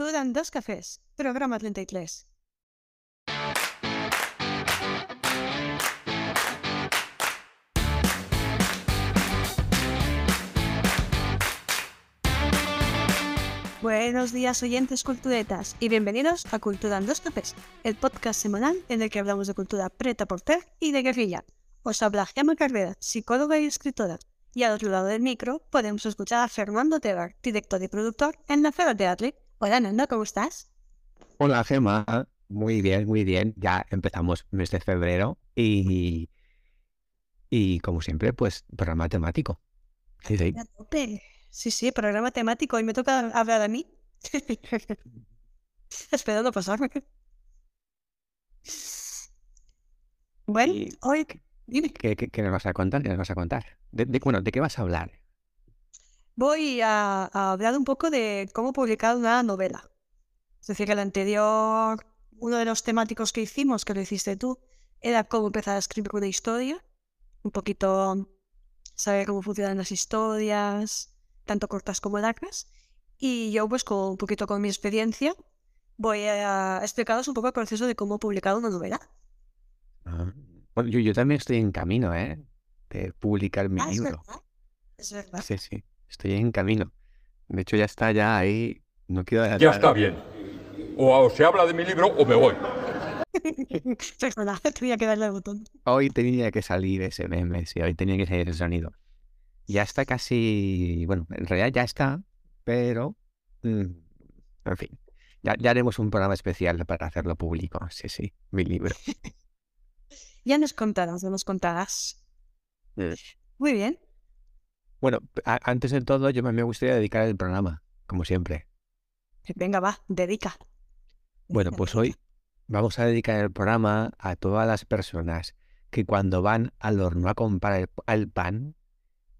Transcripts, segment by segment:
En dos cafés, programa 33. Buenos días oyentes culturetas y bienvenidos a Cultura en dos cafés, el podcast semanal en el que hablamos de cultura preta por ter y de guerrilla. Os habla Gemma Carrera, psicóloga y escritora, y al otro lado del micro podemos escuchar a Fernando Tebar, director y productor en la Feria Teatro. Hola Nando, ¿cómo estás? Hola Gemma, muy bien, muy bien. Ya empezamos mes de febrero y, y como siempre, pues programa temático. Sí, sí. Programa temático y me toca hablar a mí. Esperando pasarme. Bueno, hoy dime. ¿Qué, qué, qué nos vas a contar? ¿Qué nos vas a contar? De, de- bueno, ¿de qué vas a hablar? Voy a, a hablar un poco de cómo publicar una novela. Es decir, el anterior, uno de los temáticos que hicimos, que lo hiciste tú, era cómo empezar a escribir una historia. Un poquito saber cómo funcionan las historias, tanto cortas como largas. Y yo, pues, con un poquito con mi experiencia, voy a explicaros un poco el proceso de cómo publicar una novela. Ah, Bueno, yo, yo también estoy en camino, ¿eh? De publicar mi Ah, es libro. verdad. Es verdad. Sí, sí, estoy en camino. De hecho, ya está ya ahí. No quiero Ya está bien. O se habla de mi libro o me voy. Tenía que darle al botón. Hoy tenía que salir ese meme, sí, hoy tenía que salir ese sonido. Ya está casi, bueno, en realidad ya está, pero, mm, en fin, ya, ya haremos un programa especial para hacerlo público. Sí, sí, mi libro. Ya nos contarás, ya nos contarás. Mm. Muy bien. Bueno, antes de todo, yo me gustaría dedicar el programa, como siempre. Venga, va, dedica. Bueno, pues hoy vamos a dedicar el programa a todas las personas que cuando van al horno a comprar el, el pan,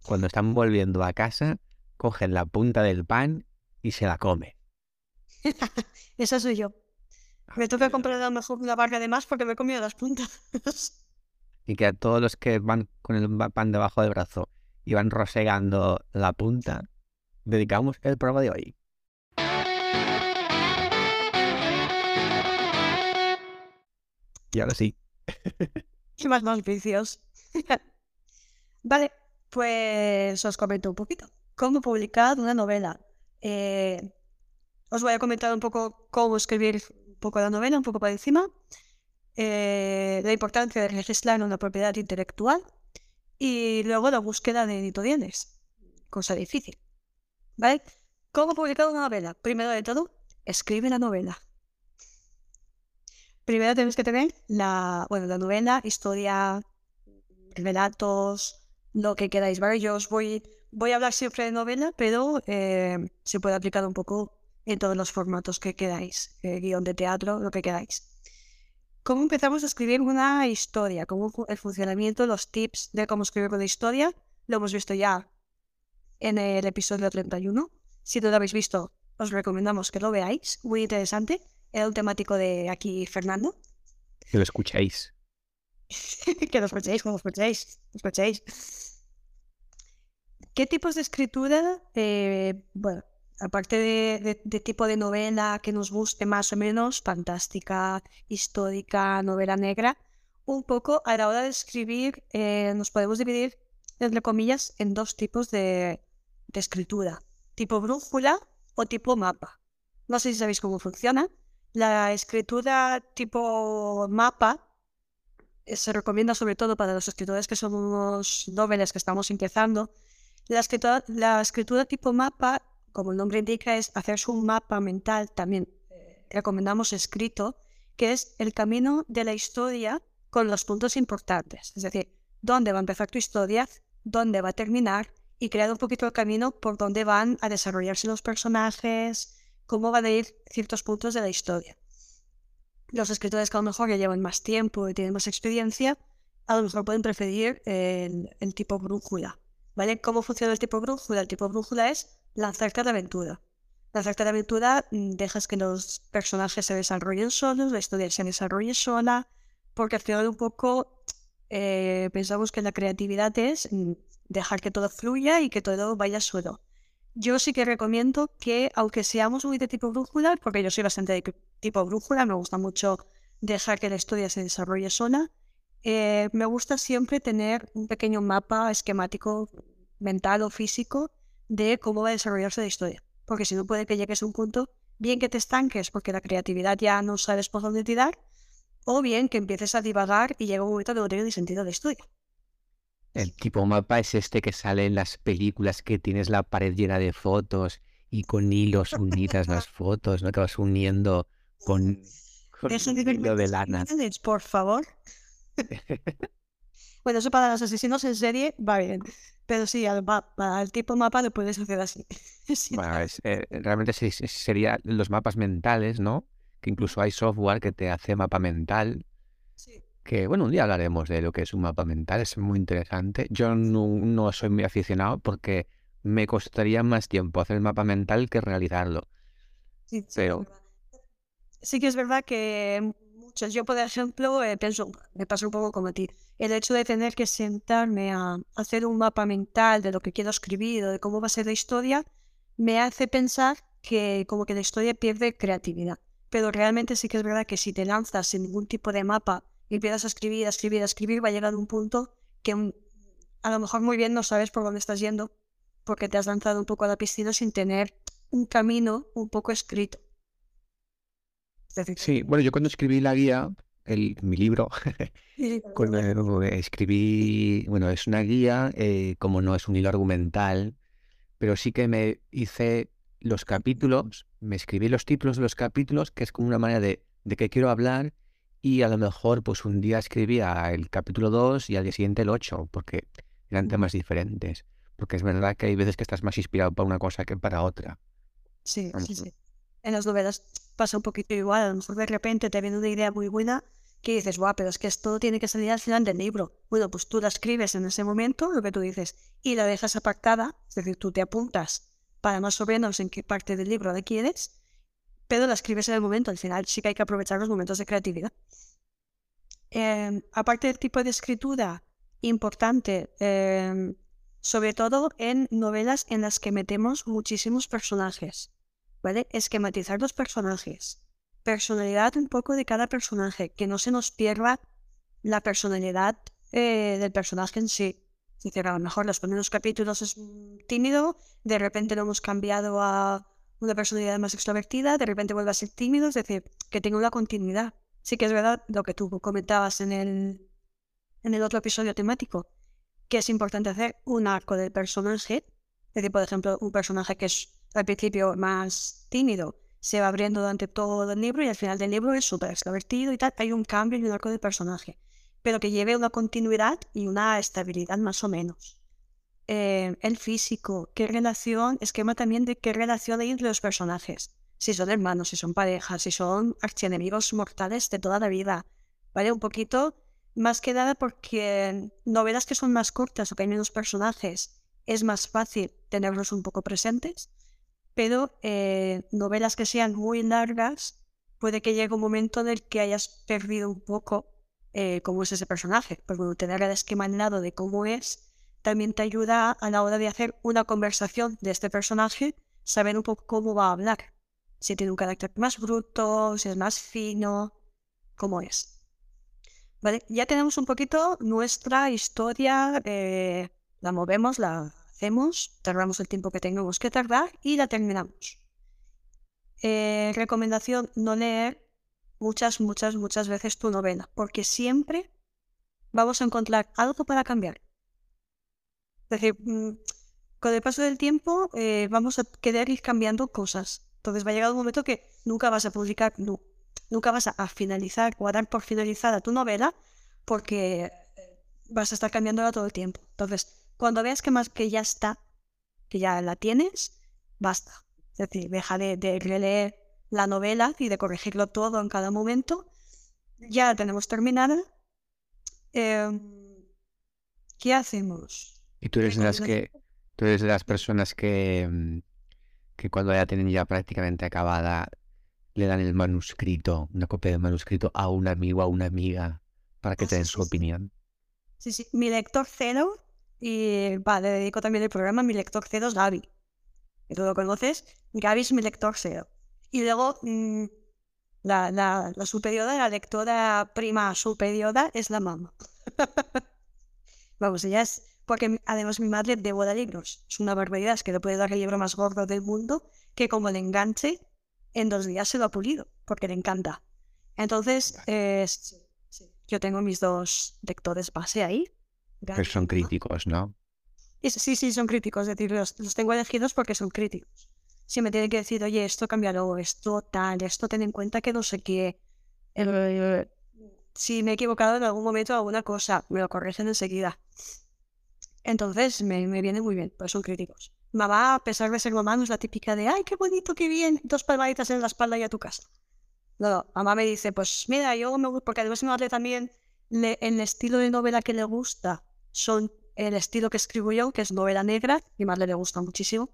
cuando están volviendo a casa, cogen la punta del pan y se la comen. Esa soy yo. Me toca comprar a lo mejor una barra de más porque me he comido las puntas. y que a todos los que van con el pan debajo del brazo y van rosegando la punta, dedicamos el programa de hoy. Y ahora sí, y más vicios. vale, pues os comento un poquito. ¿Cómo publicar una novela? Eh, os voy a comentar un poco cómo escribir un poco la novela, un poco por encima. eh, la importancia de registrar una propiedad intelectual y luego la búsqueda de editoriales, cosa difícil. ¿Vale? ¿Cómo publicar una novela? Primero de todo, escribe la novela. Primero tenemos que tener la, bueno, la novela, historia, relatos, lo que queráis, ¿vale? Yo os voy, voy a hablar siempre de novela, pero eh, se puede aplicar un poco en todos los formatos que queráis, eh, guion de teatro, lo que queráis. ¿Cómo empezamos a escribir una historia? ¿Cómo el funcionamiento, los tips de cómo escribir una historia? Lo hemos visto ya en el episodio 31. Si no lo habéis visto, os recomendamos que lo veáis. Muy interesante. Era un temático de aquí Fernando. que lo escuchéis. que lo escuchéis, lo escuchéis, lo escuchéis. ¿Qué tipos de escritura, eh, bueno, aparte de, tipo de novela que nos guste más o menos, fantástica, histórica, novela negra, un poco a la hora de escribir eh, nos podemos dividir, entre comillas, en dos tipos de, escritura, tipo brújula o tipo mapa. No sé si sabéis cómo funciona. La escritura tipo mapa eh, se recomienda sobre todo para los escritores que somos noveles que estamos empezando. La escritura tipo mapa, como el nombre indica, es hacerse un mapa mental, también eh, recomendamos escrito, que es el camino de la historia con los puntos importantes. Es decir, dónde va a empezar tu historia, dónde va a terminar y crear un poquito el camino por dónde van a desarrollarse los personajes, cómo van a ir ciertos puntos de la historia los escritores que a lo mejor ya llevan más tiempo y tienen más experiencia, a lo mejor pueden preferir el, el tipo brújula. ¿Vale? ¿Cómo funciona el tipo brújula? El tipo brújula es lanzarte a la aventura. Lanzarte a la aventura mm, dejas que los personajes se desarrollen solos, la historia se desarrolle sola, porque al final un poco eh, pensamos que la creatividad es mm, dejar que todo fluya y que todo vaya solo. yo sí que recomiendo que, aunque seamos muy de tipo brújula, porque yo soy bastante de tipo brújula, me gusta mucho dejar que la historia se desarrolle sola, eh, me gusta siempre tener un pequeño mapa esquemático mental o físico de cómo va a desarrollarse la historia. Porque si no puede que llegues a un punto, bien que te estanques porque la creatividad ya no sabes por dónde tirar, o bien que empieces a divagar y llega un momento que no tiene ni sentido la historia. El tipo mapa es este que sale en las películas que tienes la pared llena de fotos y con hilos unidas las fotos, ¿no? Que vas uniendo con, con un hilo de lana. Por favor. bueno, eso para los asesinos en serie va bien. Pero sí, al, al tipo mapa lo puedes hacer así. Bueno, es, eh, realmente serían los mapas mentales, ¿no? Que incluso hay software que te hace mapa mental. Sí. Que bueno, un día hablaremos de lo que es un mapa mental, es muy interesante. Yo no, no soy muy aficionado porque me costaría más tiempo hacer el mapa mental que realizarlo. Sí, sí, Pero sí que es verdad que muchos, yo por ejemplo, eh, pienso, me pasa un poco como a ti, el hecho de tener que sentarme a hacer un mapa mental de lo que quiero escribir o de cómo va a ser la historia, me hace pensar que como que la historia pierde creatividad. Pero realmente sí que es verdad que si te lanzas sin ningún tipo de mapa y empiezas a escribir, a escribir, a escribir, va a llegar un punto que mm, a lo mejor muy bien no sabes por dónde estás yendo porque te has lanzado un poco a la piscina sin tener un camino un poco escrito. Sí, bueno, yo cuando escribí la guía, el, mi libro, cuando escribí, bueno, es una guía, eh, como no es un hilo argumental, pero sí que me hice los capítulos, me escribí los títulos de los capítulos, que es como una manera de, de qué quiero hablar, y a lo mejor pues un día escribía el capítulo 2 y al día siguiente el 8, porque eran temas diferentes. Porque es verdad que hay veces que estás más inspirado para una cosa que para otra. Sí, sí, sí. En las novelas pasa un poquito igual. A lo mejor de repente te viene una idea muy buena que dices, guau, pero es que esto tiene que salir al final del libro. Bueno, pues tú la escribes en ese momento, lo que tú dices, y la dejas apartada, es decir, tú te apuntas para más o menos en qué parte del libro la quieres, pero la escribes en el momento. Al final sí que hay que aprovechar los momentos de creatividad. Eh, aparte del tipo de escritura importante, eh, sobre todo en novelas en las que metemos muchísimos personajes, Esquematizar los personajes, personalidad un poco de cada personaje, que no se nos pierda la personalidad eh, del personaje en sí. Es a lo mejor los primeros capítulos es tímido, de repente lo hemos cambiado a una personalidad más extrovertida, de repente vuelve a ser tímido, es decir, que tenga una continuidad. Sí que es verdad lo que tú comentabas en el, en el otro episodio temático, que es importante hacer un arco del personaje. Es decir, por ejemplo, un personaje que es al principio más tímido, se va abriendo durante todo el libro y al final del libro es súper extrovertido y tal. Hay un cambio y un arco del personaje, pero que lleve una continuidad y una estabilidad más o menos. Eh, el físico, qué relación, esquema también de qué relación hay entre los personajes. Si son hermanos, si son parejas, si son archienemigos mortales de toda la vida. ¿Vale? Un poquito más que nada porque novelas que son más cortas o que hay menos personajes es más fácil tenerlos un poco presentes, pero eh, novelas que sean muy largas puede que llegue un momento en el que hayas perdido un poco eh, cómo es ese personaje, porque tener el esquema al lado de cómo es también te ayuda a la hora de hacer una conversación de este personaje, saber un poco cómo va a hablar, si tiene un carácter más bruto, si es más fino, cómo es. Vale, ya tenemos un poquito nuestra historia, eh, la movemos, la hacemos, tardamos el tiempo que tengamos que tardar y la terminamos. Eh, recomendación, no leer muchas, muchas, muchas veces tu novela, porque siempre vamos a encontrar algo para cambiar. Es decir, mm, con el paso del tiempo eh, vamos a querer ir cambiando cosas. Entonces va a llegar un momento que nunca vas a publicar, no, nunca vas a, finalizar o a dar por finalizada tu novela porque eh, vas a estar cambiándola todo el tiempo. Entonces, cuando veas que más que ya está, que ya la tienes, basta. Es decir, deja de, releer la novela y de corregirlo todo en cada momento. Ya la tenemos terminada. Em, ¿Qué hacemos? Y tú eres de las que tú eres de las personas que, mm, que cuando ya tienen ya prácticamente acabada le dan el manuscrito, una copia del manuscrito a un amigo, a una amiga, para que Ah, te den sí, su sí. opinión. Sí, sí. Mi lector cero, y va, le dedico también el programa, mi lector cero es Gaby. que tú lo conoces, Gaby es mi lector cero. Y luego mm, la, la, la superiora, la lectora prima superiora es la mamá. Vamos, ella es... Porque además mi madre devora libros. Es una barbaridad, es que le puede dar el libro más gordo del mundo, que como le enganche, en dos días se lo ha pulido, porque le encanta. Entonces, eh, yo tengo mis dos lectores base ahí. Que son críticos, ¿no? Sí, sí, son críticos. Es decir, los, los tengo elegidos porque son críticos. Si me tienen que decir, oye, esto cambiarlo, esto tal, esto ten en cuenta que no sé qué. Si me he equivocado en algún momento alguna cosa, me lo corrigen enseguida. Entonces me, me viene muy bien, pues son críticos. Mamá, a pesar de ser mamá, no es la típica de, ay, qué bonito, qué bien, dos palmaditas en la espalda y a tu casa. No, no, mamá me dice, pues mira, yo me gusta, porque además mi madre también, le, el estilo de novela que le gusta son el estilo que escribo yo, que es novela negra, mi madre le gusta muchísimo,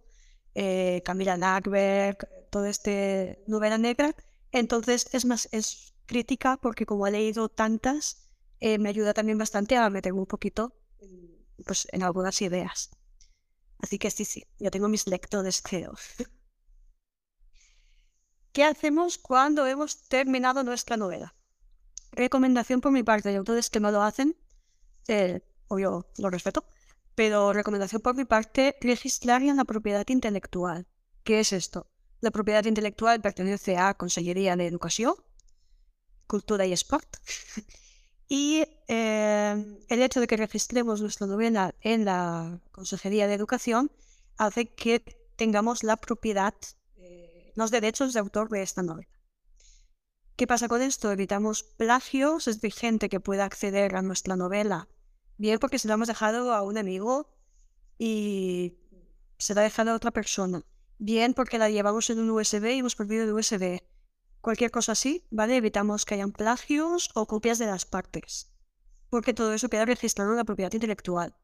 eh, Camila Lackberg, todo este novela negra. Entonces es más, es crítica porque como he leído tantas, eh, me ayuda también bastante a meterme un poquito pues, en algunas ideas. Así que sí, sí, yo tengo mis lectores cero. ¿Qué hacemos cuando hemos terminado nuestra novela? Recomendación por mi parte, de autores que no lo hacen, eh, obvio lo respeto, pero recomendación por mi parte, registrar la propiedad intelectual. ¿Qué es esto? La propiedad intelectual pertenece a Consellería de Educación, Cultura y Sport. y eh, el hecho de que registremos nuestra novela en la Consejería de Educación hace que tengamos la propiedad, eh, los derechos de autor de esta novela. ¿Qué pasa con esto? Evitamos plagios, es decir, gente que pueda acceder a nuestra novela, bien porque se lo hemos dejado a un amigo y se la ha dejado a otra persona, bien porque la llevamos en un USB y hemos perdido el USB cualquier cosa así, ¿vale? Evitamos que hayan plagios o copias de las partes, porque todo eso queda registrado en la propiedad intelectual.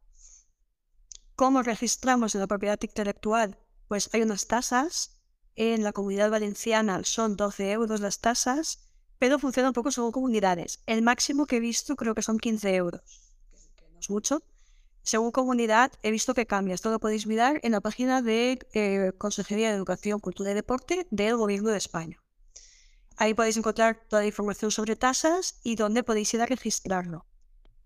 ¿Cómo registramos en la propiedad intelectual? Pues hay unas tasas, en la comunidad valenciana son 12 euros las tasas, pero funciona un poco según comunidades. El máximo que he visto creo que son 15 euros, mucho. Según comunidad he visto que cambia. Esto lo podéis mirar en la página de eh, Consejería de Educación, Cultura y Deporte del Gobierno de España. Ahí podéis encontrar toda la información sobre tasas y dónde podéis ir a registrarlo.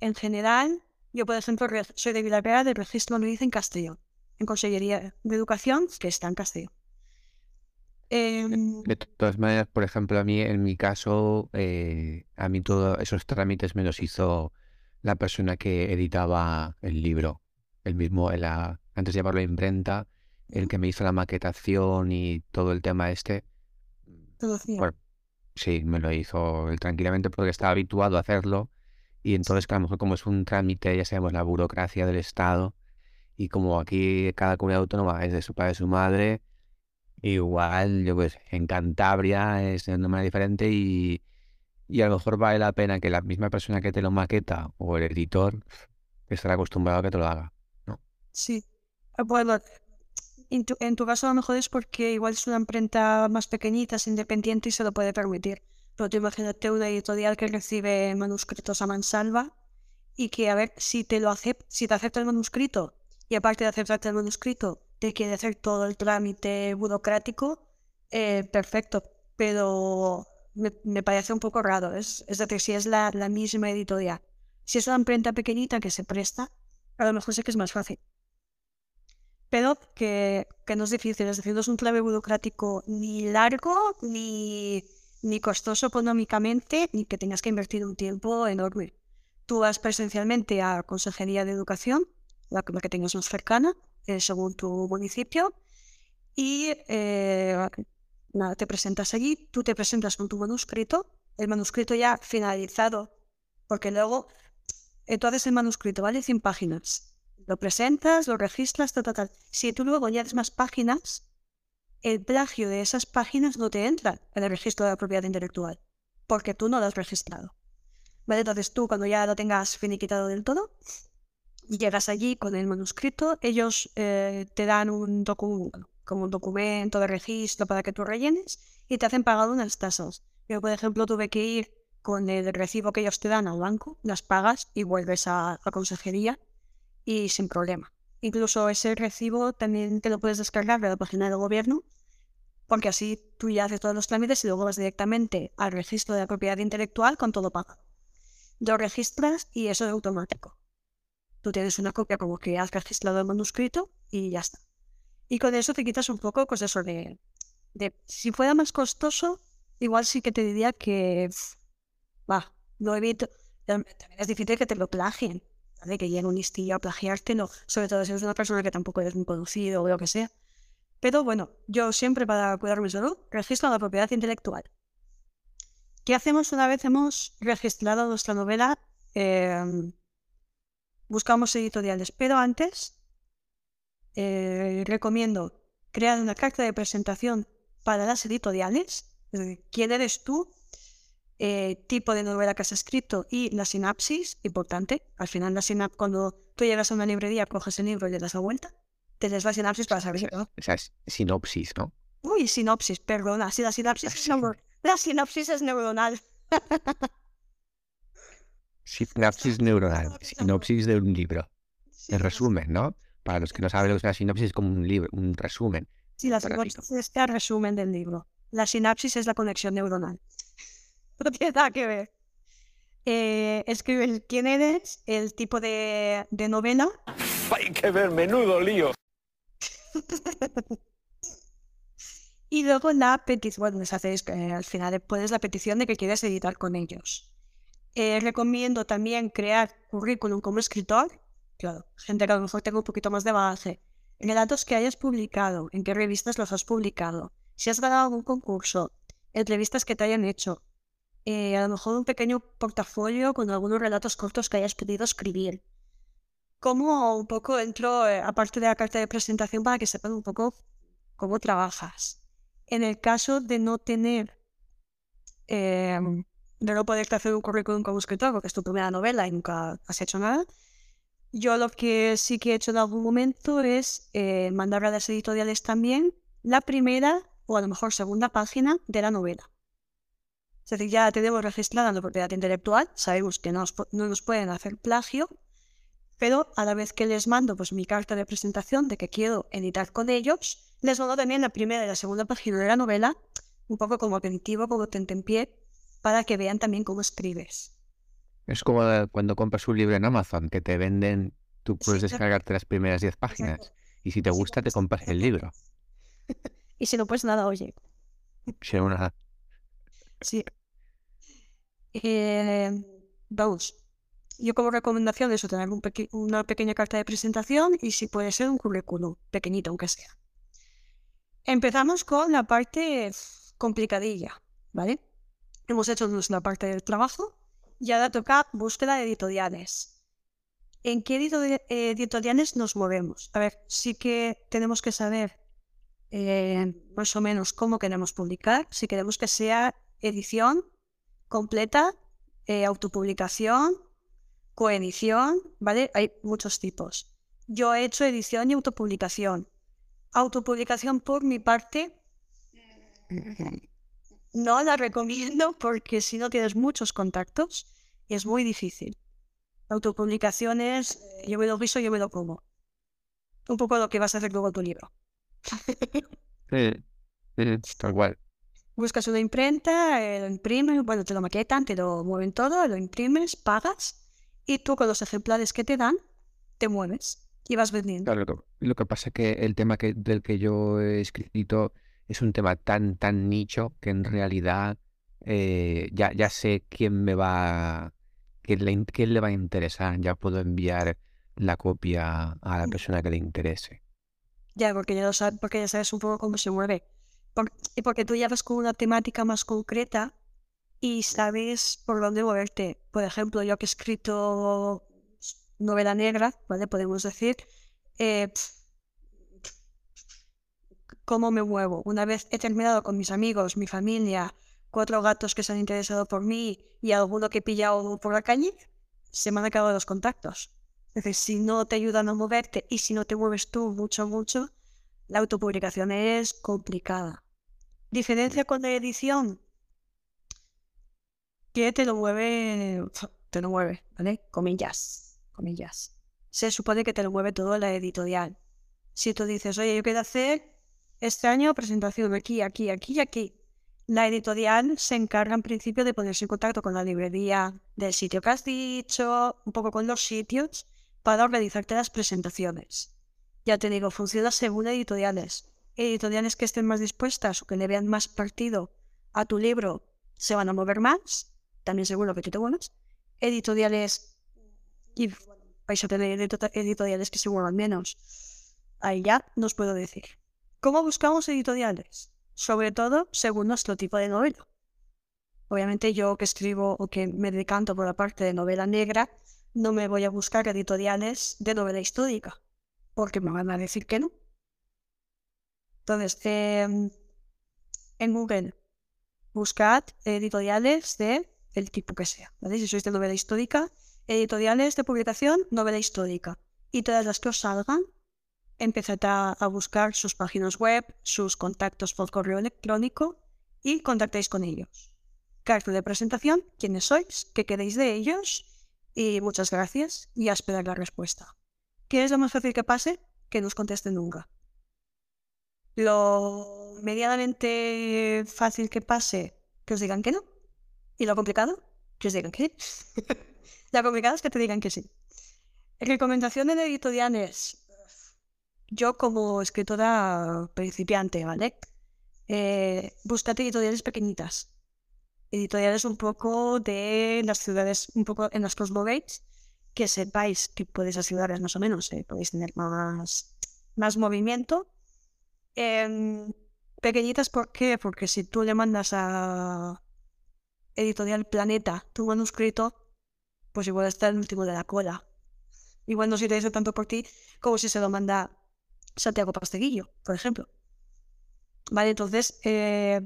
En general, yo por ejemplo soy de Villarreal, el registro lo hice en Castellón, en Consellería de Educación, que está en Castellón. Em, de todas maneras, por ejemplo, a mí, en mi caso, eh, a mí todos esos trámites me los hizo la persona que editaba el libro, el mismo, antes de llevarlo a imprenta, el que me hizo la maquetación y todo el tema este. Todo Sí, me lo hizo tranquilamente porque estaba habituado a hacerlo y entonces, a lo mejor como es un trámite, ya sabemos, la burocracia del Estado y como aquí cada comunidad autónoma es de su padre y su madre, igual, yo pues, en Cantabria es de una manera diferente y, y a lo mejor vale la pena que la misma persona que te lo maqueta o el editor esté acostumbrado a que te lo haga, ¿no? Sí. Ah, bueno, en tu, caso a lo mejor es porque igual es una imprenta más pequeñita, es independiente y se lo puede permitir. Pero tú imagínate una editorial que recibe manuscritos a mansalva y que a ver si te lo acepta, si te acepta el manuscrito y aparte de aceptarte el manuscrito te quiere hacer todo el trámite burocrático, eh, perfecto. Pero me, parece un poco raro. Es, es decir, si es la, la misma editorial. Si es una imprenta pequeñita que se presta, a lo mejor sé que es más fácil pero que, que, no es difícil, es decir, no es un clave burocrático ni largo, ni, ni costoso económicamente, ni que tengas que invertir un tiempo enorme. Tú vas presencialmente a Consejería de Educación, la, que tengas más cercana, eh, según tu municipio, y eh, nada, te presentas allí, tú te presentas con tu manuscrito, el manuscrito ya finalizado, porque luego, entonces el manuscrito vale 100 páginas lo presentas, lo registras, tal, tal, tal. Si tú luego añades más páginas, el plagio de esas páginas no te entra en el registro de la propiedad intelectual, porque tú no lo has registrado. ¿Vale? Entonces tú, cuando ya lo tengas finiquitado del todo, llegas allí con el manuscrito, ellos eh, te dan un documento, como un documento de registro para que tú rellenes y te hacen pagar unas tasas. Yo, por ejemplo, tuve que ir con el recibo que ellos te dan al banco, las pagas y vuelves a la consejería y sin problema. Incluso ese recibo también te lo puedes descargar de la página del gobierno, porque así tú ya haces todos los trámites y luego vas directamente al registro de la propiedad intelectual con todo pagado. Lo registras y eso es automático. Tú tienes una copia como que has registrado el manuscrito y ya está. Y con eso te quitas un poco, pues eso de, de si fuera más costoso, igual sí que te diría que, va, lo evito. También es difícil que te lo plagien, ¿vale? Que llegue un listillo a plagiártelo, sobre todo si eres una persona que tampoco eres muy conocido o lo que sea. Pero bueno, yo siempre para cuidar mi salud registro la propiedad intelectual. ¿Qué hacemos una vez hemos registrado nuestra novela? Em, buscamos editoriales, pero antes eh, recomiendo crear una carta de presentación para las editoriales, es decir, quién eres tú, eh, tipo de novela que has escrito y la sinapsis, importante. Al final, la sinapsis, cuando tú llegas a una librería, coges el libro y le das la vuelta, te des la sinapsis para saber. ¿no? Esa es sinopsis, ¿no? Uy, sinopsis, perdona. Si la sinapsis es, la sinopsis es neuronal. sinapsis neuronal, sinopsis de un libro. El resumen, ¿no? Para los que no saben lo que es una sinopsis, es como un libro, un resumen. Sí, la sinopsis es el resumen del libro. La sinapsis es la conexión neuronal. No tiene nada que ver. Eh, escribe quién eres, el tipo de, de novela. Hay que ver, menudo lío. y luego la petición, bueno, les hacéis eh, al final puedes la petición de que quieres editar con ellos. Eh, recomiendo también crear currículum como escritor. Claro, gente que a lo mejor tenga un poquito más de base. Relatos que hayas publicado, en qué revistas los has publicado, si has ganado algún concurso, entrevistas que te hayan hecho, eh, a lo mejor un pequeño portafolio con algunos relatos cortos que hayas podido escribir. Como un poco entro, eh, aparte de la carta de presentación, para que sepan un poco cómo trabajas. En el caso de no tener, em, de no poderte hacer un currículum como escritor, porque es tu primera novela y nunca has hecho nada, yo lo que sí que he hecho en algún momento es eh, mandar a las editoriales también la primera o a lo mejor segunda página de la novela. Es decir, ya tenemos registrada la propiedad intelectual, sabemos que no nos, pueden hacer plagio, pero a la vez que les mando pues, mi carta de presentación de que quiero editar con ellos, les mando también la primera y la segunda página de la novela, un poco como aperitivo, como pie, para que vean también cómo escribes. Es como cuando compras un libro en Amazon, que te venden, tú puedes descargarte las primeras 10 páginas, y si te gusta, te compras el libro. y si no, pues nada, oye. Si no, nada. Sí. Eh, vamos. Yo como recomendación eso, tener una pequeña carta de presentación y si puede ser un currículum, pequeñito aunque sea. Empezamos con la parte complicadilla, ¿vale? Hemos hecho nuestra parte del trabajo y ahora toca búsqueda de editoriales. ¿En qué editoriales nos movemos? A ver, sí que tenemos que saber eh, más o menos cómo queremos publicar, si queremos que sea edición completa, eh, autopublicación, coedición, ¿vale? Hay muchos tipos. Yo he hecho edición y autopublicación. Autopublicación por mi parte no la recomiendo porque si no tienes muchos contactos es muy difícil. Autopublicación es eh, yo me lo guiso, yo me lo como. Un poco lo que vas a hacer luego tu libro. tal cual buscas una imprenta, eh, lo imprimes, bueno, te lo maquetan, te lo mueven todo, lo imprimes, pagas y tú con los ejemplares que te dan, te mueves y vas vendiendo. Claro, lo que pasa es que el tema que, del que yo he escrito es un tema tan, tan nicho que en realidad eh, ya, ya sé quién me va, quién le, quién le va a interesar, ya puedo enviar la copia a la mm. persona que le interese. Ya, porque ya, lo sabes, porque ya sabes un poco cómo se mueve y porque tú ya vas con una temática más concreta y sabes por dónde moverte. Por ejemplo, yo que he escrito novela negra, ¿vale? Podemos decir, eh, ¿cómo me muevo? Una vez he terminado con mis amigos, mi familia, cuatro gatos que se han interesado por mí y alguno que he pillado por la calle, se me han acabado los contactos. Es decir, si no te ayudan a moverte y si no te mueves tú mucho, mucho, la autopublicación es complicada. Diferencia con la edición, que te lo mueve, te lo mueve, ¿vale? Comillas, comillas. se supone que te lo mueve todo la editorial. Si tú dices, oye, yo quiero hacer este año presentación aquí, aquí, aquí y aquí, la editorial se encarga en principio de ponerse en contacto con la librería del sitio que has dicho, un poco con los sitios, para organizarte las presentaciones. Ya te digo, funciona según editoriales. Editoriales que estén más dispuestas o que le vean más partido a tu libro se van a mover más, también seguro que tú te muevas. Editoriales y vais a tener editoriales que se muevan menos. Ahí ya nos puedo decir. ¿Cómo buscamos editoriales? Sobre todo según nuestro tipo de novela. Obviamente yo que escribo o que me decanto por la parte de novela negra, no me voy a buscar editoriales de novela histórica, porque me van a decir que no. Entonces, em, en Google, buscad editoriales de el tipo que sea. Si sois de novela histórica, editoriales de publicación, novela histórica. Y todas las que os salgan, empezad a, buscar sus páginas web, sus contactos por correo electrónico y contactéis con ellos. Carta de presentación, quiénes sois, qué queréis de ellos y muchas gracias y a esperar la respuesta. ¿Qué es lo más fácil que pase? Que nos contesten nunca. Lo medianamente fácil que pase, que os digan que no. Y lo complicado, que os digan que sí. lo complicado es que te digan que sí. Recomendación en editoriales. Yo como escritora principiante, ¿vale? Eh, búscate editoriales pequeñitas editoriales un poco de las ciudades, un poco en las que os movéis, que sepáis que podéis ciudades más o menos, eh, podéis tener más, más movimiento. Em, pequeñitas, ¿por qué? Porque si tú le mandas a Editorial Planeta tu manuscrito, pues igual está el último de la cola. Igual no se te dice tanto por ti como si se lo manda Santiago Pasteguillo, por ejemplo. Vale, entonces, eh,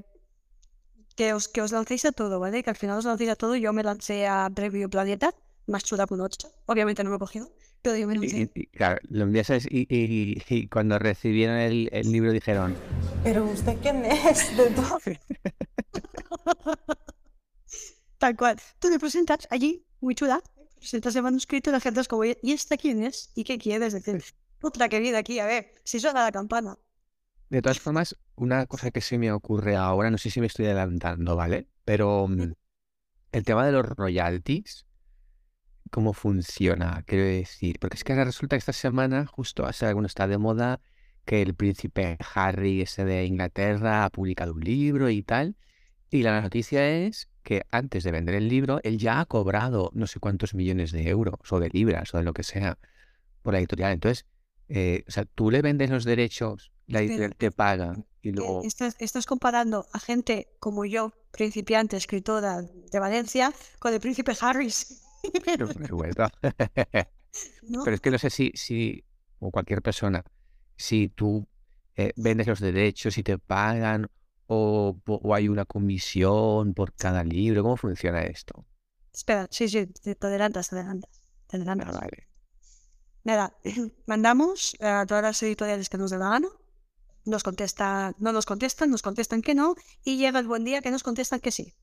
que os, que os lancéis a todo, ¿vale? Que al final os lancéis a todo. Yo me lancé a Previo Planeta, más chula que un 8. Obviamente no me he cogido, pero yo me lancé. Y, y, claro, lo enviaste y, y, y, cuando recibieron el, el, libro dijeron... ¿Pero usted quién es? De todo. Tal cual. Tú te presentas allí, muy chula, presentas el manuscrito y la gente es como, ¿y esta quién es? ¿Y qué quieres decir? Otra que viene aquí, a ver, si suena la campana. De todas formas, una cosa que se me ocurre ahora, no sé si me estoy adelantando, ¿vale? Pero mm, el tema de los royalties, ¿cómo funciona? Quiero decir, porque es que ahora resulta que esta semana, justo hace alguno está de moda, que el príncipe Harry, ese de Inglaterra, ha publicado un libro y tal. Y la noticia es que antes de vender el libro, él ya ha cobrado no sé cuántos millones de euros o de libras o de lo que sea por la editorial. Entonces, eh, o sea, tú le vendes los derechos la editorial te paga y luego... Estás, estás, comparando a gente como yo, principiante, escritora de Valencia, con el príncipe Harris. Pero, ¿No? Pero es que no sé si, si, o cualquier persona, si tú eh, vendes los derechos y te pagan o, o, hay una comisión por cada libro, ¿cómo funciona esto? Espera, sí, sí, te adelantas, te adelantas. Te adelantas. Ah, vale. Nada, mandamos a todas las editoriales que nos den la gana nos contesta, no nos contestan, nos contestan que no, y llega el buen día que nos contestan que sí.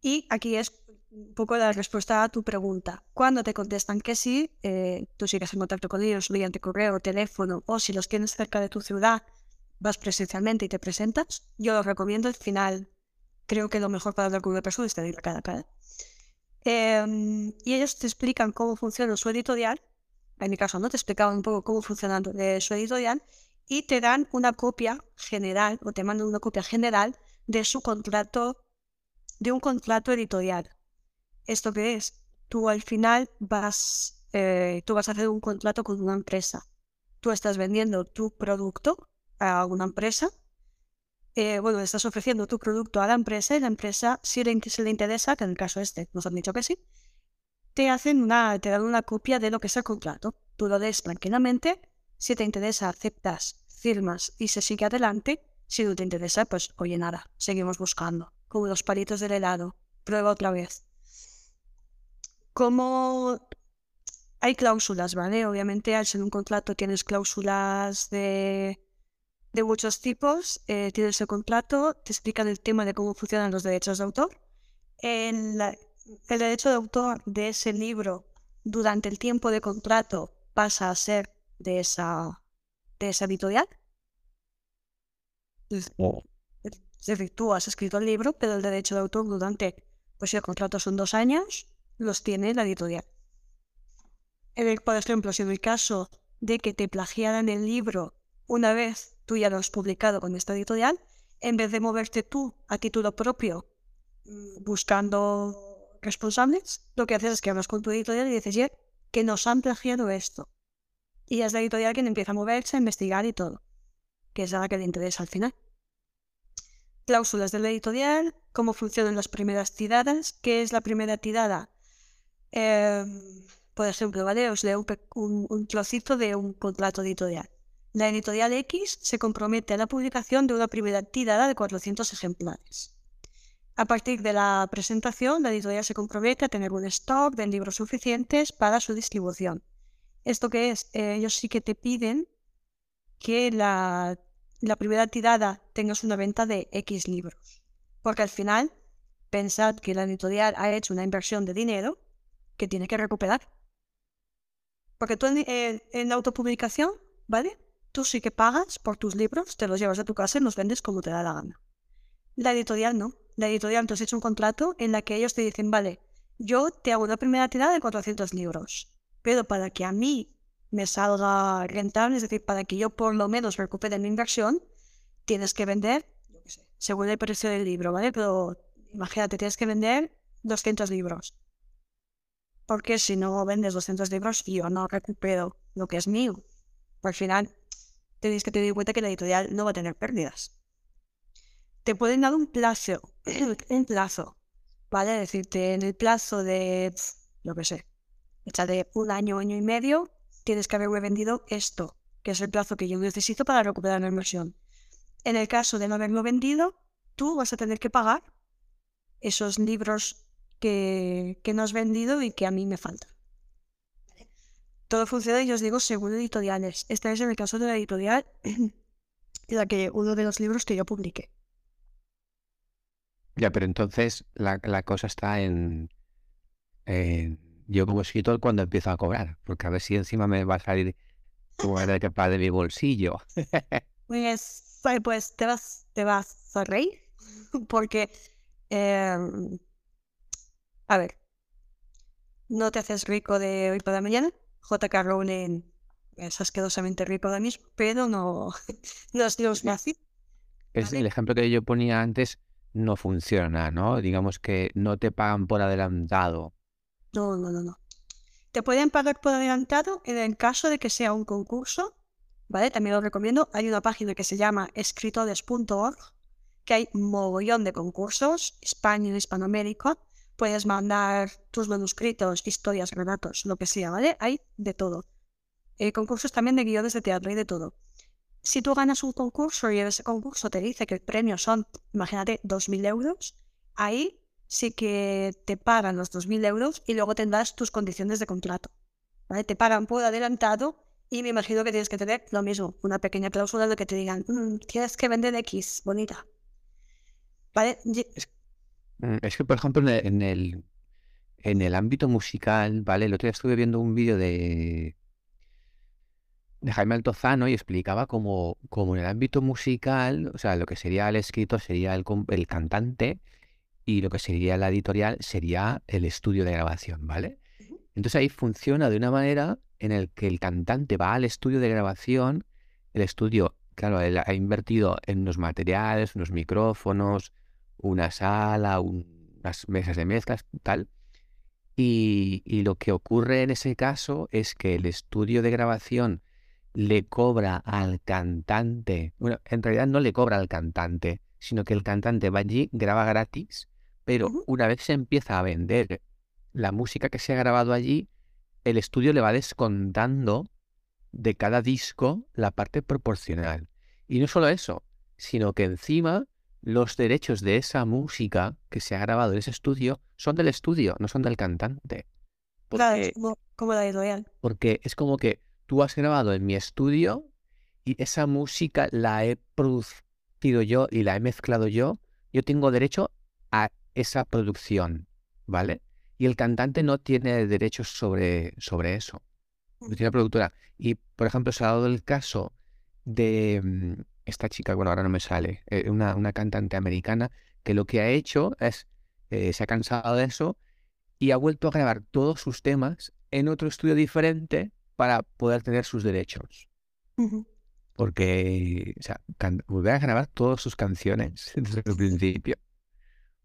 Y aquí es un poco la respuesta a tu pregunta. Cuando te contestan que sí, eh, tú sigues en contacto con ellos mediante correo, teléfono, o si los tienes cerca de tu ciudad, vas presencialmente y te presentas. Yo lo recomiendo, al final creo que lo mejor para hablar con una persona es tener cara a cara. Eh, y ellos te explican cómo funciona su editorial. En mi caso, no te explicaban un poco cómo funciona su editorial y te dan una copia general o te mandan una copia general de su contrato, de un contrato editorial. ¿Esto qué es? Tú al final vas, eh, tú vas a hacer un contrato con una empresa. Tú estás vendiendo tu producto a una empresa. Eh, bueno, estás ofreciendo tu producto a la empresa y la empresa, si le, se le interesa, que en el caso este nos han dicho que sí, te hacen una, te dan una copia de lo que es el contrato. Tú lo des tranquilamente. Si te interesa, aceptas firmas y se sigue adelante. Si no te interesa, pues oye nada, seguimos buscando. Como los palitos del helado. Prueba otra vez. Como hay cláusulas, ¿vale? Obviamente al ser un contrato tienes cláusulas de, de muchos tipos. Eh, tienes el contrato, te explican el tema de cómo funcionan los derechos de autor. El derecho de autor de ese libro durante el tiempo de contrato pasa a ser de esa, de esa editorial. Es decir, tú has escrito el libro, pero el derecho de autor durante, pues si el contrato son dos años, los tiene la editorial. En el- por ejemplo, si en el caso de que te plagiaran el libro una vez tú ya lo has publicado con esta editorial, en vez de moverte tú a título propio mm, buscando responsables, lo que haces es que hablas con tu editorial y dices, "Oye, que nos han plagiado esto. Y es la editorial quien empieza a moverse, a investigar y todo, que es a la que le interesa al final. Cláusulas de la editorial, cómo funcionan las primeras tiradas, qué es la primera tirada. Em, por ejemplo, ¿vale? Os leo un- un trocito de un contrato editorial. La editorial X se compromete a la publicación de una primera tirada de 400 ejemplares. A partir de la presentación, la editorial se compromete a tener un stock de libros suficientes para su distribución. ¿Esto qué es? Eh, ellos sí que te piden que la, la primera tirada tengas una venta de X libros. Porque al final, pensad que la editorial ha hecho una inversión de dinero que tiene que recuperar. Porque tú en, en- la autopublicación, ¿vale? Tú sí que pagas por tus libros, te los llevas a tu casa y los vendes como te da la gana. La editorial no. La editorial has hecho un contrato en la que ellos te dicen, vale, yo te hago una primera tirada de 400 libros, pero para que a mí me salga rentable, es decir, para que yo por lo menos recupere mi inversión, tienes que vender, según el precio del libro, ¿vale? Pero imagínate, tienes que vender 200 libros. Porque si no vendes 200 libros, yo no recupero lo que es mío. Al final, tenéis que tener en cuenta que la editorial no va a tener pérdidas. Te pueden dar un plazo, un plazo, ¿vale? Decirte, en el plazo de, lo que sé, échale un año, año y medio, tienes que haberme vendido esto, que es el plazo que yo necesito para recuperar la inversión. En el caso de no haberlo vendido, tú vas a tener que pagar esos libros que, no has vendido y que a mí me faltan. Todo funciona, y os digo, según editoriales. Este es en el caso de la editorial, la que uno de los libros que yo publiqué. Ya, pero entonces la, la cosa está en, en yo como escritor cuando empiezo a cobrar, porque a ver si encima me va a salir de que de mi bolsillo. Pues, pues te vas, te vas a reír, porque, em, a ver, no te haces rico de hoy para mañana. J.K. Rowling es asquerosamente rico ahora mismo, pero no, no es Dios fácil. Es Vale. el ejemplo que yo ponía antes no funciona, ¿no? Digamos que no te pagan por adelantado. No, no, no, no. Te pueden pagar por adelantado en el caso de que sea un concurso, ¿vale? También lo recomiendo. Hay una página que se llama escritores.org, que hay mogollón de concursos, España y Hispanoamérica. Puedes mandar tus manuscritos, historias, relatos, lo que sea, ¿vale? Hay de todo. Eh, concursos también de guiones de teatro, hay de todo. Si tú ganas un concurso y ese concurso te dice que el premio son, imagínate, 2.000 euros, ahí sí que te pagan los 2.000 euros y luego tendrás tus condiciones de contrato. ¿vale? Te pagan por adelantado y me imagino que tienes que tener lo mismo, una pequeña cláusula de que te digan, "Mm, tienes que vender X, bonita. ¿Vale? Mm, Es que, por ejemplo, en en el, en el ámbito musical, ¿vale? El otro día estuve viendo un vídeo de, de Jaime Altozano y explicaba cómo, cómo en el ámbito musical, o sea, lo que sería el escritor sería el, cantante y lo que sería la editorial sería el estudio de grabación, ¿vale? Entonces ahí funciona de una manera en el que el cantante va al estudio de grabación, el estudio, claro, él ha invertido en unos materiales, unos micrófonos, una sala, un- unas mesas de mezclas, tal. Y, y lo que ocurre en ese caso es que el estudio de grabación le cobra al cantante, bueno, en realidad no le cobra al cantante, sino que el cantante va allí, graba gratis, pero una vez se empieza a vender la música que se ha grabado allí, el estudio le va descontando de cada disco la parte proporcional. Y no solo eso, sino que encima los derechos de esa música que se ha grabado en ese estudio son del estudio, no son del cantante. Claro, Porque, es como, como la editorial. porque es como que tú has grabado en mi estudio y esa música la he producido yo y la he mezclado yo, yo tengo derecho a esa producción, ¿vale? y el cantante no tiene derechos sobre, sobre eso. Lo tiene productora. Y, por ejemplo, se ha dado el caso de mm, esta chica, bueno, ahora no me sale, eh, una, una cantante americana que lo que ha hecho es, eh, se ha cansado de eso y ha vuelto a grabar todos sus temas en otro estudio diferente para poder tener sus derechos. Porque, o sea, volver a grabar todas sus canciones desde el principio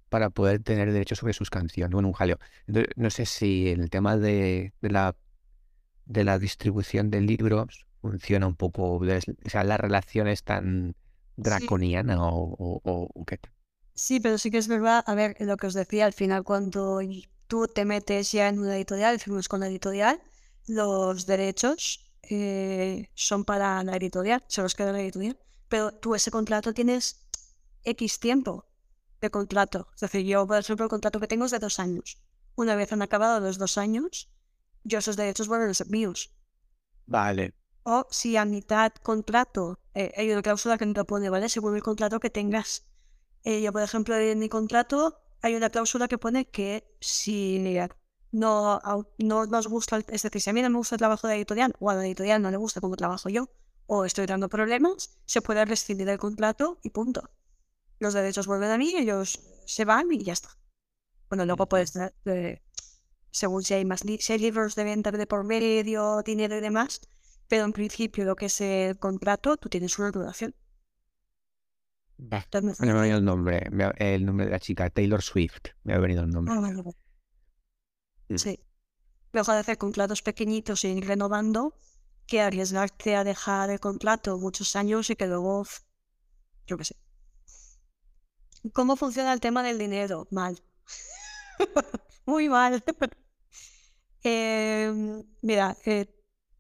para poder tener derechos sobre sus canciones. Bueno, un jaleo. Entonces, no sé si el tema de, de la, de la distribución de libros funciona un poco, o sea, la relación es tan draconiana o, o, o- o qué. Sí, pero sí que es verdad, a ver, lo que os decía, al final cuando tú te metes ya en una editorial, firmas con la editorial, los derechos eh, son para la editorial, se los queda la editorial, pero tú ese contrato tienes X tiempo de contrato. Es decir, yo, por ejemplo, el contrato que tengo es de dos años. Una vez han acabado los dos años, yo esos derechos vuelven a ser míos. Vale. O si a mitad contrato, eh, hay una cláusula que no te pone, ¿vale? Según el contrato que tengas. Eh, yo, por ejemplo, en mi contrato hay una cláusula que pone que si no, no nos gusta, el- es decir, si a mí no me gusta el trabajo de la editorial o a la editorial no le gusta cómo trabajo yo o estoy dando problemas, se puede rescindir el contrato y punto. Los derechos vuelven a mí, ellos se van y ya está. Bueno, luego puedes, eh, según si hay más li- si hay libros de venta de por medio, dinero y demás, pero en principio lo que es el contrato, tú tienes una duración. Bah, Entonces, Me ha venido el nombre, el nombre de la chica, Taylor Swift. Me ha venido el nombre. Ah, vale, vale. Mm. Sí. Mejor hacer contratos pequeñitos y ir renovando que arriesgarte a dejar el contrato muchos años y que luego, yo qué sé. ¿Cómo funciona el tema del dinero? Mal. Muy mal. Em, mira, eh,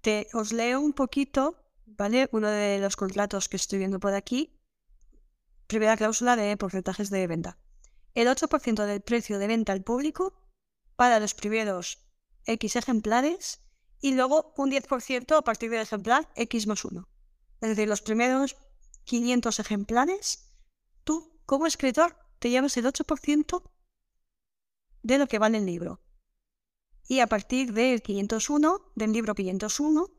te, os leo un poquito, ¿vale? Uno de los contratos que estoy viendo por aquí. Primera cláusula de porcentajes de venta. El 8% del precio de venta al público para los primeros X ejemplares y luego un 10% a partir del ejemplar X más 1. Es decir, los primeros 500 ejemplares, tú como escritor te llevas el 8% de lo que vale el libro. Y a partir del 501, del libro 501,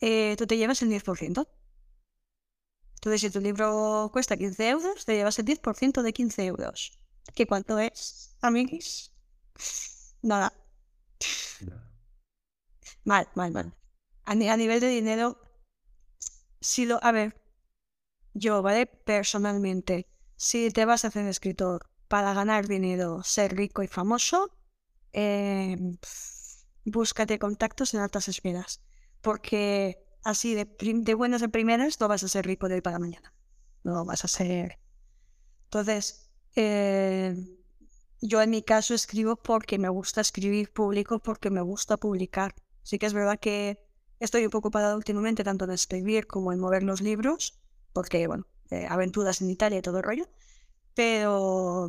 eh, tú te llevas el 10%. Entonces, si tu libro cuesta 15 euros, te llevas el 10% de 15 euros. ¿Qué cuánto es, amiguis? Nada. Mal, mal, mal. A, a nivel de dinero, si lo... A ver, yo, ¿vale? Personalmente, si te vas a hacer escritor para ganar dinero, ser rico y famoso, eh, pf, búscate contactos en altas esferas. Porque así de, de buenas de primeras no vas a ser rico de hoy para mañana. No vas a ser... Entonces, eh, yo en mi caso escribo porque me gusta escribir público, porque me gusta publicar. Sí que es verdad que estoy un poco ocupada últimamente tanto en escribir como en mover los libros, porque, bueno, eh, aventuras en Italia y todo el rollo, pero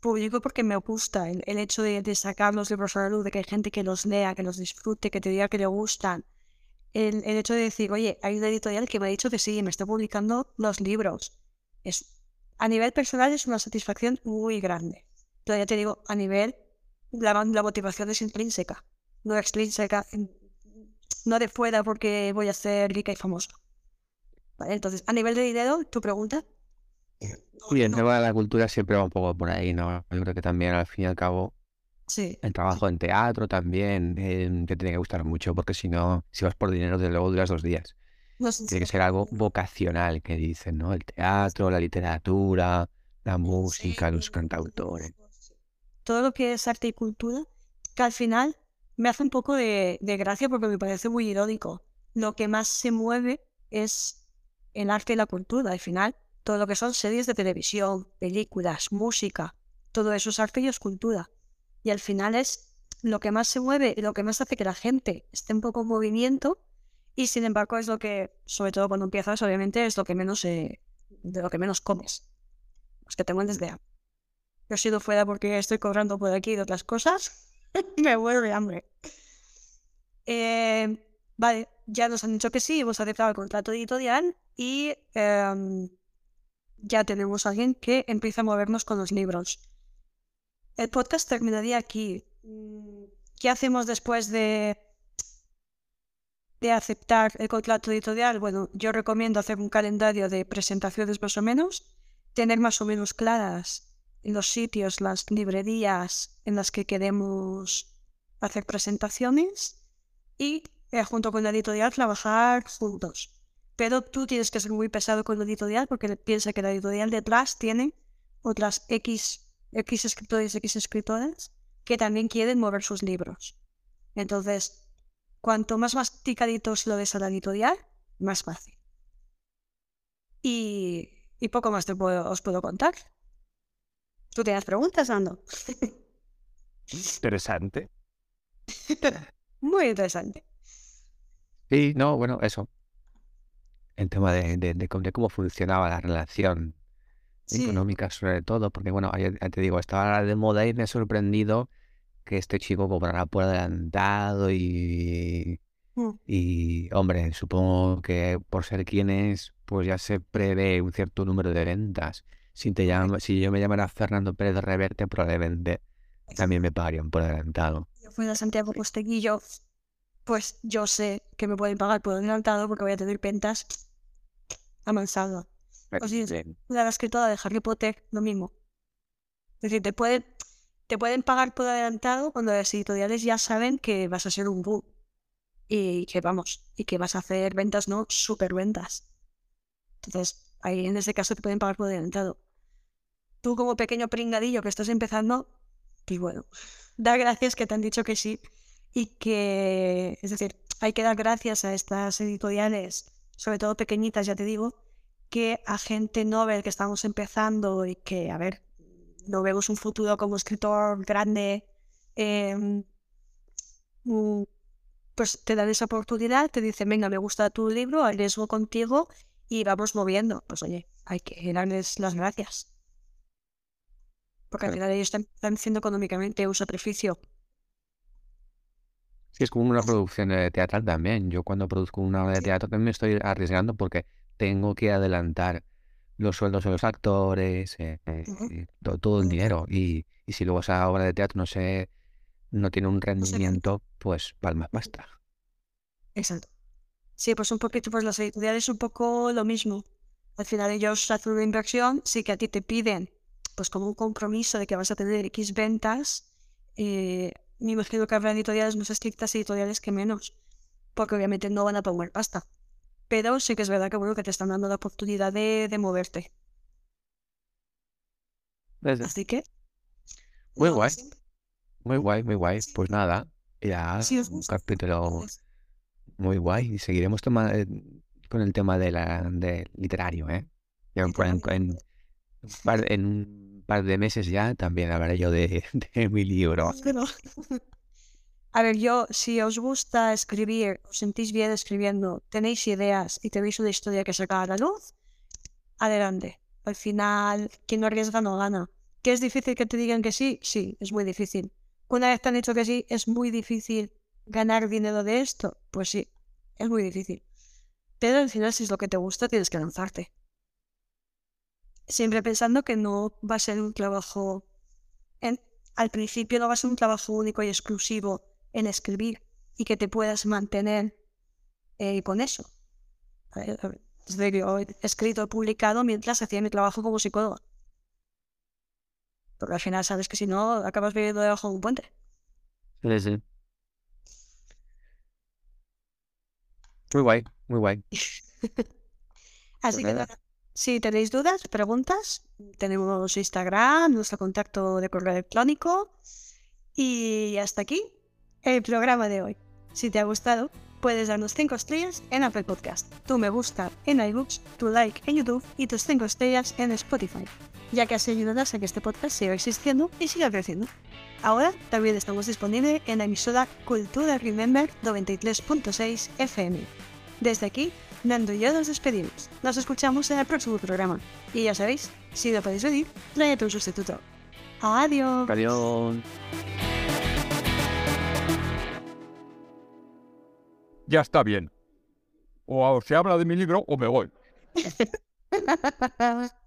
publico porque me gusta el, hecho de, de sacar los libros a la luz, de que hay gente que los lea, que los disfrute, que te diga que le gustan. El, el hecho de decir, oye, hay una editorial que me ha dicho que sí, me está publicando los libros. Es, a nivel personal es una satisfacción muy grande. Pero ya te digo, a nivel, la, la motivación es intrínseca, no extrínseca, no de fuera porque voy a ser rica y famosa. ¿Vale? Entonces, a nivel de dinero, tu pregunta. Y el tema de la cultura siempre va un poco por ahí, ¿no? Yo creo que también al fin y al cabo Sí, el trabajo en teatro también eh, te tiene que gustar mucho porque si no, si vas por dinero, desde luego duras dos días. no Tiene que ser algo vocacional que dicen, ¿no? El teatro, la literatura, la música, los cantautores. Todo lo que es arte y cultura, que al final me hace un poco de, gracia porque me parece muy irónico. Lo que más se mueve es el arte y la cultura. Al final, todo lo que son series de televisión, películas, música, todo eso es arte y es cultura. Y al final es lo que más se mueve y lo que más hace que la gente esté un poco en movimiento. Y sin embargo, es lo que, sobre todo cuando empiezas, obviamente, es lo que menos, eh, de lo que menos comes. Los que te mueres de. Yo he sido fuera porque estoy cobrando por aquí de otras cosas. Me de hambre. Eh, vale, ya nos han dicho que sí, hemos aceptado el contrato editorial y em, ya tenemos a alguien que empieza a movernos con los libros. el podcast terminaría aquí. Mm, ¿Qué hacemos después de, de aceptar el contrato editorial? Bueno, yo recomiendo hacer un calendario de presentaciones más o menos, tener más o menos claras los sitios, las librerías en las que queremos hacer presentaciones y eh, junto con la editorial trabajar juntos. Pero tú tienes que ser muy pesado con la editorial porque piensa que la editorial detrás tiene otras X, X escritores, X escritoras que también quieren mover sus libros. Entonces, cuanto más masticadito se lo des a la editorial, más fácil. Y, y poco más te puedo, os puedo contar. ¿Tú tienes preguntas, Ando? Interesante. Muy interesante. Sí, no, bueno, eso. El tema de, de, de cómo- de cómo funcionaba la relación Sí. económica sobre todo, porque bueno, ya te digo, estaba de moda y me ha sorprendido que este chico cobrara por adelantado y, Mm. y hombre, supongo que por ser quien es, pues ya se prevé un cierto número de ventas. Si te llama, si yo me llamara Fernando Pérez Reverte, probablemente también me pagarían por adelantado. yo fuera Santiago Posteguillo, pues yo sé que me pueden pagar por adelantado porque voy a tener ventas a mansalva. O si Bien. la escritora de Harry Potter, lo mismo. Es decir, te pueden, te pueden pagar por adelantado cuando las editoriales ya saben que vas a ser un boom. Y que vamos, y que vas a hacer ventas, no super ventas. Entonces, ahí en ese caso te pueden pagar por adelantado. Tú como pequeño pringadillo que estás empezando, pues bueno, da gracias que te han dicho que sí. Y que, es decir, hay que dar gracias a estas editoriales, sobre todo pequeñitas, ya te digo, que a gente novel que estamos empezando y que, a ver, no vemos un futuro como escritor grande, em, mm, pues te dan esa oportunidad, te dicen, venga, me gusta tu libro, arriesgo contigo y vamos moviendo. Pues oye, hay que darles las gracias. Porque al final ellos están, están haciendo económicamente un sacrificio. Sí, es como una producción eh, teatral también. Yo cuando produzco una obra de teatro también me estoy arriesgando porque tengo que adelantar los sueldos de los actores, eh, eh, eh, to- todo el dinero. Y, y si luego esa obra de teatro no se, no tiene un rendimiento, pues palmas pasta. Exacto. Sí, pues un poquito, pues las editoriales un poco lo mismo. Al final ellos hacen una inversión, sí que a ti te piden, pues como un compromiso de que vas a tener X ventas. eh, me imagino que habrá editoriales más estrictas y editoriales que menos, porque obviamente no van a poner pasta. Pero sí que es verdad que bueno que te están dando la oportunidad de, de moverte. Así que. Muy guay. Muy guay, muy guay. Sí. Pues nada, ya un capítulo pues, muy guay. Y seguiremos toma- eh, con el tema de la, de literario, ¿eh? Ya en, en en un par de meses ya también hablaré yo de, de mi libro. Pero- A ver, yo, si os gusta escribir, os sentís bien escribiendo, tenéis ideas y tenéis una historia que sacar a la luz, adelante. Al final, quien no arriesga no gana. ¿Que es difícil que te digan que sí? Sí, es muy difícil. Una vez te han dicho que sí, es muy difícil ganar dinero de esto. Pues sí, es muy difícil. Pero al final, si es lo que te gusta, tienes que lanzarte. Siempre pensando que no va a ser un trabajo en- al principio no va a ser un trabajo único y exclusivo en escribir y que te puedas mantener eh, con eso. A ver, a ver, es decir, yo he escrito, he publicado mientras hacía mi trabajo como psicóloga. Porque al final sabes que si no, acabas viviendo debajo de un puente. Sí, sí. Muy guay, muy guay. Así que nada. Si tenéis dudas, preguntas, tenemos Instagram, nuestro contacto de correo electrónico. Y hasta aquí el programa de hoy. Si te ha gustado, puedes darnos 5 estrellas en Apple Podcast, tu me gusta en iBooks, tu like en YouTube y tus 5 estrellas en Spotify, ya que así ayudarás a que este podcast siga existiendo y siga creciendo. Ahora también estamos disponibles en la emisora Cultura Remember 93.6 FM. Desde aquí, Nando y yo nos despedimos. Nos escuchamos en el próximo programa. Y ya sabéis, si no podéis venir, tráete un sustituto. Adiós. Adiós. Ya está bien. O se habla de mi libro o me voy.